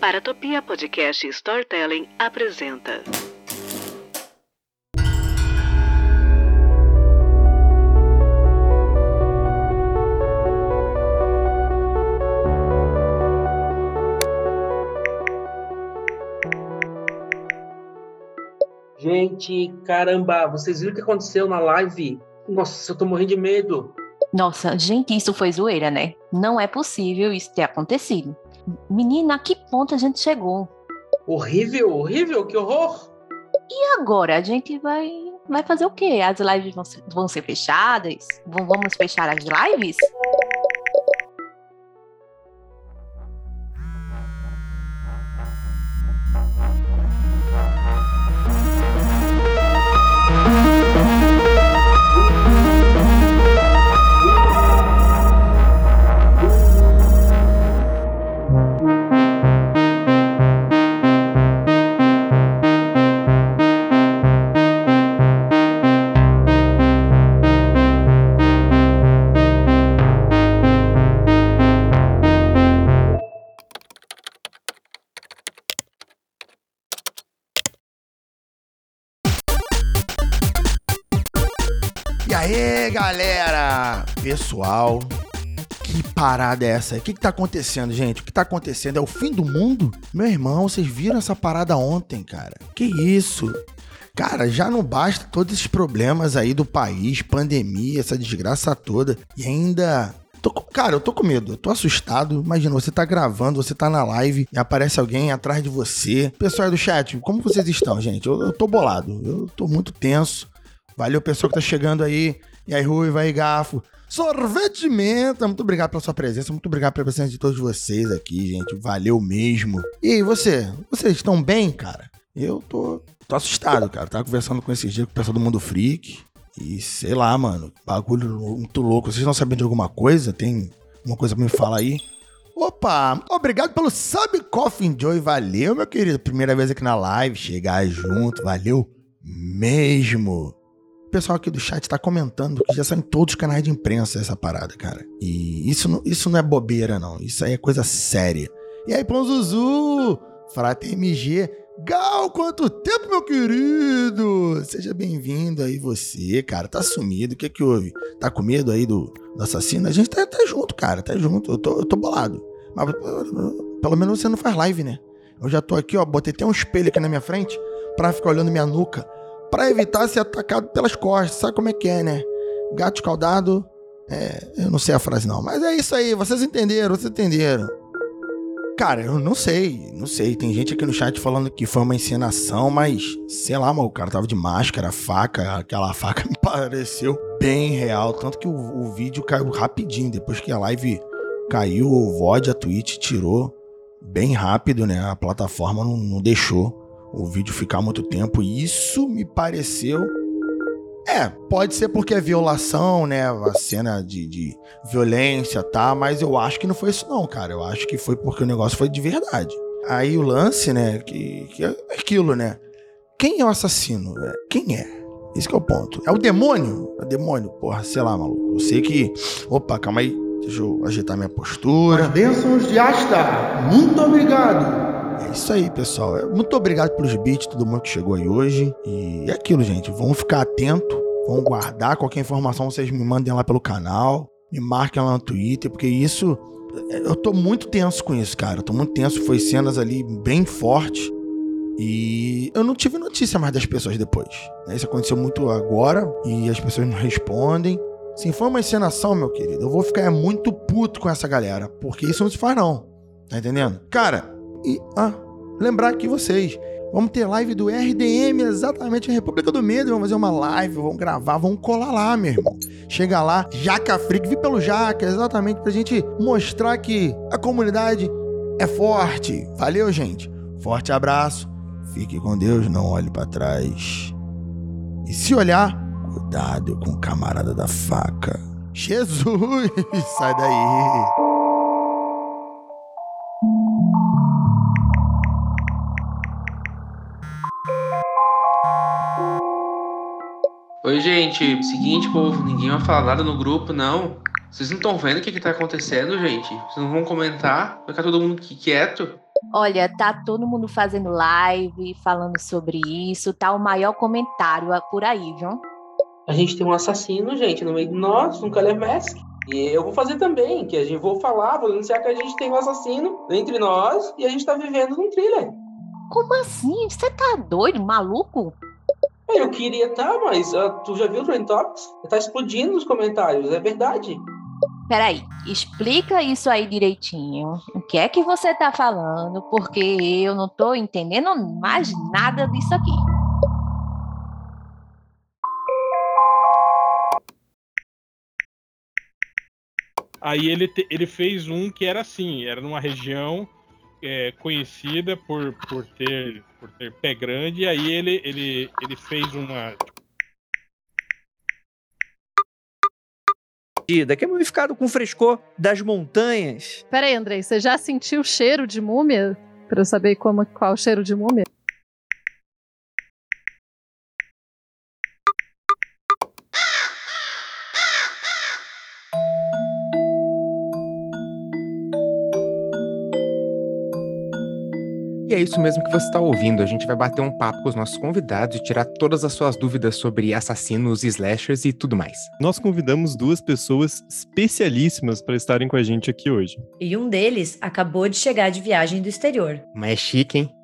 Paratopia Podcast Storytelling apresenta. Gente, caramba, vocês viram o que aconteceu na live? Nossa, eu tô morrendo de medo. Nossa, gente, isso foi zoeira, né? Não é possível isso ter acontecido. Menina, a que ponto a gente chegou? Horrível, horrível, que horror! E agora? A gente vai, vai fazer o quê? As lives vão ser, vão ser fechadas? Vamos fechar as lives? Aí, galera? Pessoal, que parada é essa? O que, que tá acontecendo, gente? O que tá acontecendo? É o fim do mundo? Meu irmão, vocês viram essa parada ontem, cara? Que isso? Cara, já não basta todos esses problemas aí do país, pandemia, essa desgraça toda. E ainda. Tô cara, eu tô com medo, eu tô assustado. Imagina, você tá gravando, você tá na live e aparece alguém atrás de você. Pessoal do chat, como vocês estão, gente? Eu, eu tô bolado, eu tô muito tenso. Valeu, pessoal que tá chegando aí. E aí, Rui, vai, Gafo. Sorvete de menta. Muito obrigado pela sua presença. Muito obrigado pela presença de todos vocês aqui, gente. Valeu mesmo. E aí, você? Vocês estão bem, cara? Eu tô, tô assustado, cara. Tava conversando com esses dias com o pessoal do Mundo Freak. E sei lá, mano. Bagulho muito louco. Vocês estão sabendo de alguma coisa? Tem uma coisa pra me falar aí? Opa, obrigado pelo Sub Coffee Joy. Valeu, meu querido. Primeira vez aqui na live. Chegar junto. Valeu mesmo. O pessoal aqui do chat tá comentando que já são em todos os canais de imprensa essa parada, cara. E isso, não- isso não é bobeira, não. Isso aí é coisa séria. E aí, Pão Zuzu, Frata MG. Gal, quanto tempo, meu querido? Seja bem-vindo aí, você, cara. Tá sumido. O que que houve? Tá com medo aí do, do assassino? A gente tá, tá junto, cara. Tá junto. Eu tô, eu tô bolado. Mas pelo menos você não faz live, né? Eu já tô aqui, ó. Botei até um espelho aqui na minha frente pra ficar olhando minha nuca pra evitar ser atacado pelas costas. Sabe como é que é, né? Gato escaldado. É, eu não sei a frase não, mas é isso aí. Vocês entenderam, vocês entenderam. Cara, eu não sei, não sei. Tem gente aqui no chat falando que foi uma encenação, mas sei lá, mano, o cara tava de máscara, faca, aquela faca me pareceu bem real. Tanto que o, o vídeo caiu rapidinho. Depois que a live caiu, o VOD, a Twitch tirou bem rápido, né? A plataforma não, não deixou o vídeo ficar muito tempo. E isso me pareceu. É, pode ser porque é violação, né? A cena de, de violência, tá? Mas eu acho que não foi isso, não, cara. Eu acho que foi porque o negócio foi de verdade. Aí o lance, né? Que, que é aquilo, né? Quem é o assassino? É, Quem é? Esse é o ponto. É o demônio? É o demônio, porra, sei lá, maluco. Eu sei que. Opa, calma aí. Deixa eu ajeitar minha postura. Bênçãos de Asta, muito obrigado. É isso aí, pessoal. Muito obrigado pelos beats, todo mundo que chegou aí hoje. E é aquilo, gente. Vamos ficar atento, vamos guardar qualquer informação vocês me mandem lá pelo canal, me marquem lá no Twitter, porque isso é, eu tô muito tenso com isso, cara. Eu tô muito tenso, foi cenas ali bem fortes. E eu não tive notícia mais das pessoas depois. né? Isso aconteceu muito agora e as pessoas não respondem. Se for uma encenação, meu querido, eu vou ficar muito puto com essa galera, porque isso não se faz não. Tá entendendo? Cara, e, ah, lembrar aqui vocês, vamos ter live do RDM exatamente na República do Medo. Vamos fazer uma live, vamos gravar, vamos colar lá, meu irmão. Chega lá, Jaca Freak, vi pelo Jaca, exatamente pra gente mostrar que a comunidade é forte. Valeu, gente. Forte abraço. Fique com Deus, não olhe pra trás. E se olhar, cuidado com o camarada da faca. Jesus, sai daí. Oi, gente. Seguinte, povo, ninguém vai falar nada no grupo, não. Vocês não estão vendo o que, que tá acontecendo, gente? Vocês não vão comentar? Vai ficar todo mundo quieto? Olha, tá todo mundo fazendo live, falando sobre isso, tá o maior comentário por aí, viu? A gente tem um assassino, gente, no meio de nós, um Caleb Mask. E eu vou fazer também, que a gente vou falar, vou anunciar que a gente tem um assassino entre nós e a gente tá vivendo num thriller. Como assim? Você tá doido, maluco? Eu queria estar, tá, mas uh, tu já viu o Trend Topics? Tá explodindo nos comentários, é verdade. Peraí, explica isso aí direitinho. O que é que você tá falando? Porque eu não tô entendendo mais nada disso aqui. Aí ele, te, ele fez um que era assim, era numa região é, conhecida por, por, ter, por ter pé grande, e aí ele, ele, ele fez uma que é mumificado com frescor das montanhas. Pera aí, Andrei, você já sentiu o cheiro de múmia? Pra eu saber como, qual é o cheiro de múmia? É isso mesmo que você está ouvindo. A gente vai bater um papo com os nossos convidados e tirar todas as suas dúvidas sobre assassinos, slashers e tudo mais. Nós convidamos duas pessoas especialíssimas para estarem com a gente aqui hoje. E um deles acabou de chegar de viagem do exterior. Mas é chique, hein?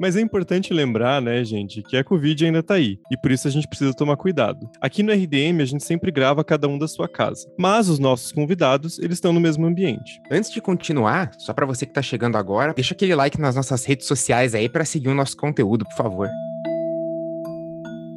Mas é importante lembrar, né, gente, que a Covid ainda tá aí. E por isso a gente precisa tomar cuidado. Aqui no RDM a gente sempre grava cada um da sua casa. Mas os nossos convidados, eles estão no mesmo ambiente. Antes de continuar, só para você que tá chegando agora, deixa aquele like nas nossas redes sociais aí para seguir o nosso conteúdo, por favor.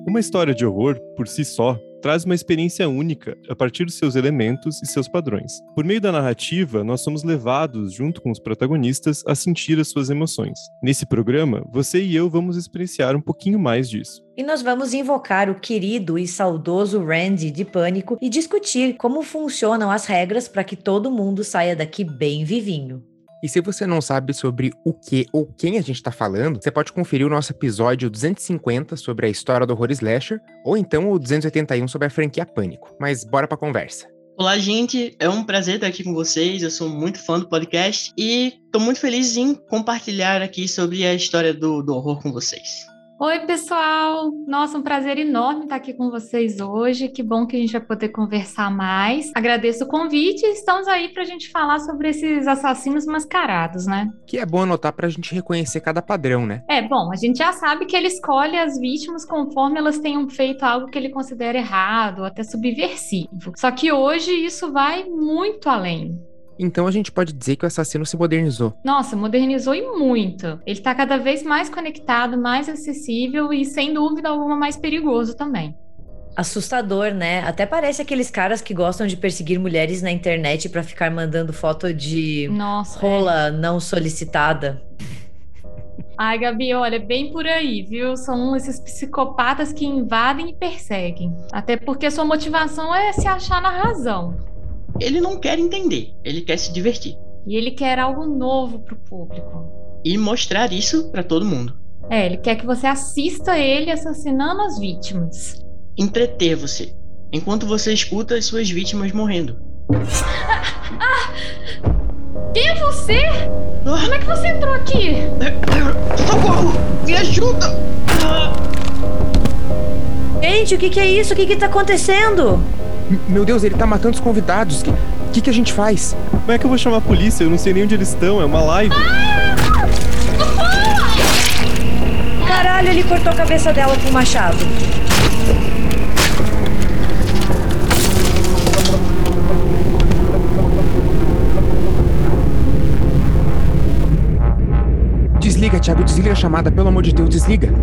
Uma história de horror, por si só, traz uma experiência única a partir dos seus elementos e seus padrões. Por meio da narrativa, nós somos levados, junto com os protagonistas, a sentir as suas emoções. Nesse programa, você e eu vamos experienciar um pouquinho mais disso. E nós vamos invocar o querido e saudoso Randy de Pânico e discutir como funcionam as regras para que todo mundo saia daqui bem vivinho. E se você não sabe sobre o que ou quem a gente está falando, você pode conferir o nosso episódio 250 sobre a história do horror slasher, ou então o 281 sobre a franquia Pânico. Mas bora pra conversa. Olá, gente. É um prazer estar aqui com vocês. Eu sou muito fã do podcast e estou muito feliz em compartilhar aqui sobre a história do, do horror com vocês. Oi, pessoal! Nossa, um prazer enorme estar aqui com vocês hoje. Que bom que a gente vai poder conversar mais. Agradeço o convite e estamos aí para a gente falar sobre esses assassinos mascarados, né? Que é bom anotar para a gente reconhecer cada padrão, né? É, bom, a gente já sabe que ele escolhe as vítimas conforme elas tenham feito algo que ele considera errado até subversivo. Só que hoje isso vai muito além. Então a gente pode dizer que o assassino se modernizou. Nossa, modernizou e muito. Ele está cada vez mais conectado, mais acessível e, sem dúvida alguma, mais perigoso também. Assustador, né? Até parece aqueles caras que gostam de perseguir mulheres na internet para ficar mandando foto de Nossa, rola é. não solicitada. Ai, Gabi, olha, bem por aí, viu? São esses psicopatas que invadem e perseguem. Até porque sua motivação é se achar na razão ele não quer entender, ele quer se divertir. E ele quer algo novo pro público. E mostrar isso para todo mundo. É, ele quer que você assista ele assassinando as vítimas. Entreter você, enquanto você escuta as suas vítimas morrendo. Ah, ah, quem é você? Ah. Como é que você entrou aqui? Socorro! Me ajuda! Gente, o que, que é isso? O que, que tá acontecendo? Meu Deus, ele tá matando os convidados. O que, que, que, a gente faz? Como é que eu vou chamar a polícia? Eu não sei nem onde eles estão. É uma live. Caralho, ele cortou a cabeça dela com o machado. Desliga, Thiago, desliga a chamada, pelo amor de Deus, desliga.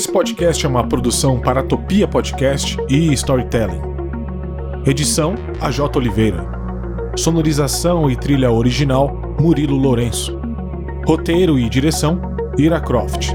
Esse podcast é uma produção para Topia Podcast e Storytelling. Edição AJ Oliveira. Sonorização e trilha original Murilo Lourenço. Roteiro e direção Ira Croft.